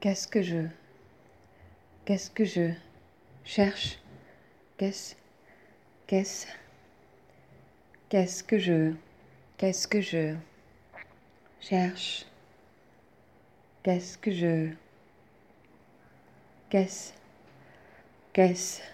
Qu'est-ce que je. Qu'est-ce que je cherche? Qu'est-ce. Qu'est-ce. Qu'est-ce que je. Qu'est-ce que je cherche? Qu'est-ce que je. Qu'est-ce. Qu'est-ce.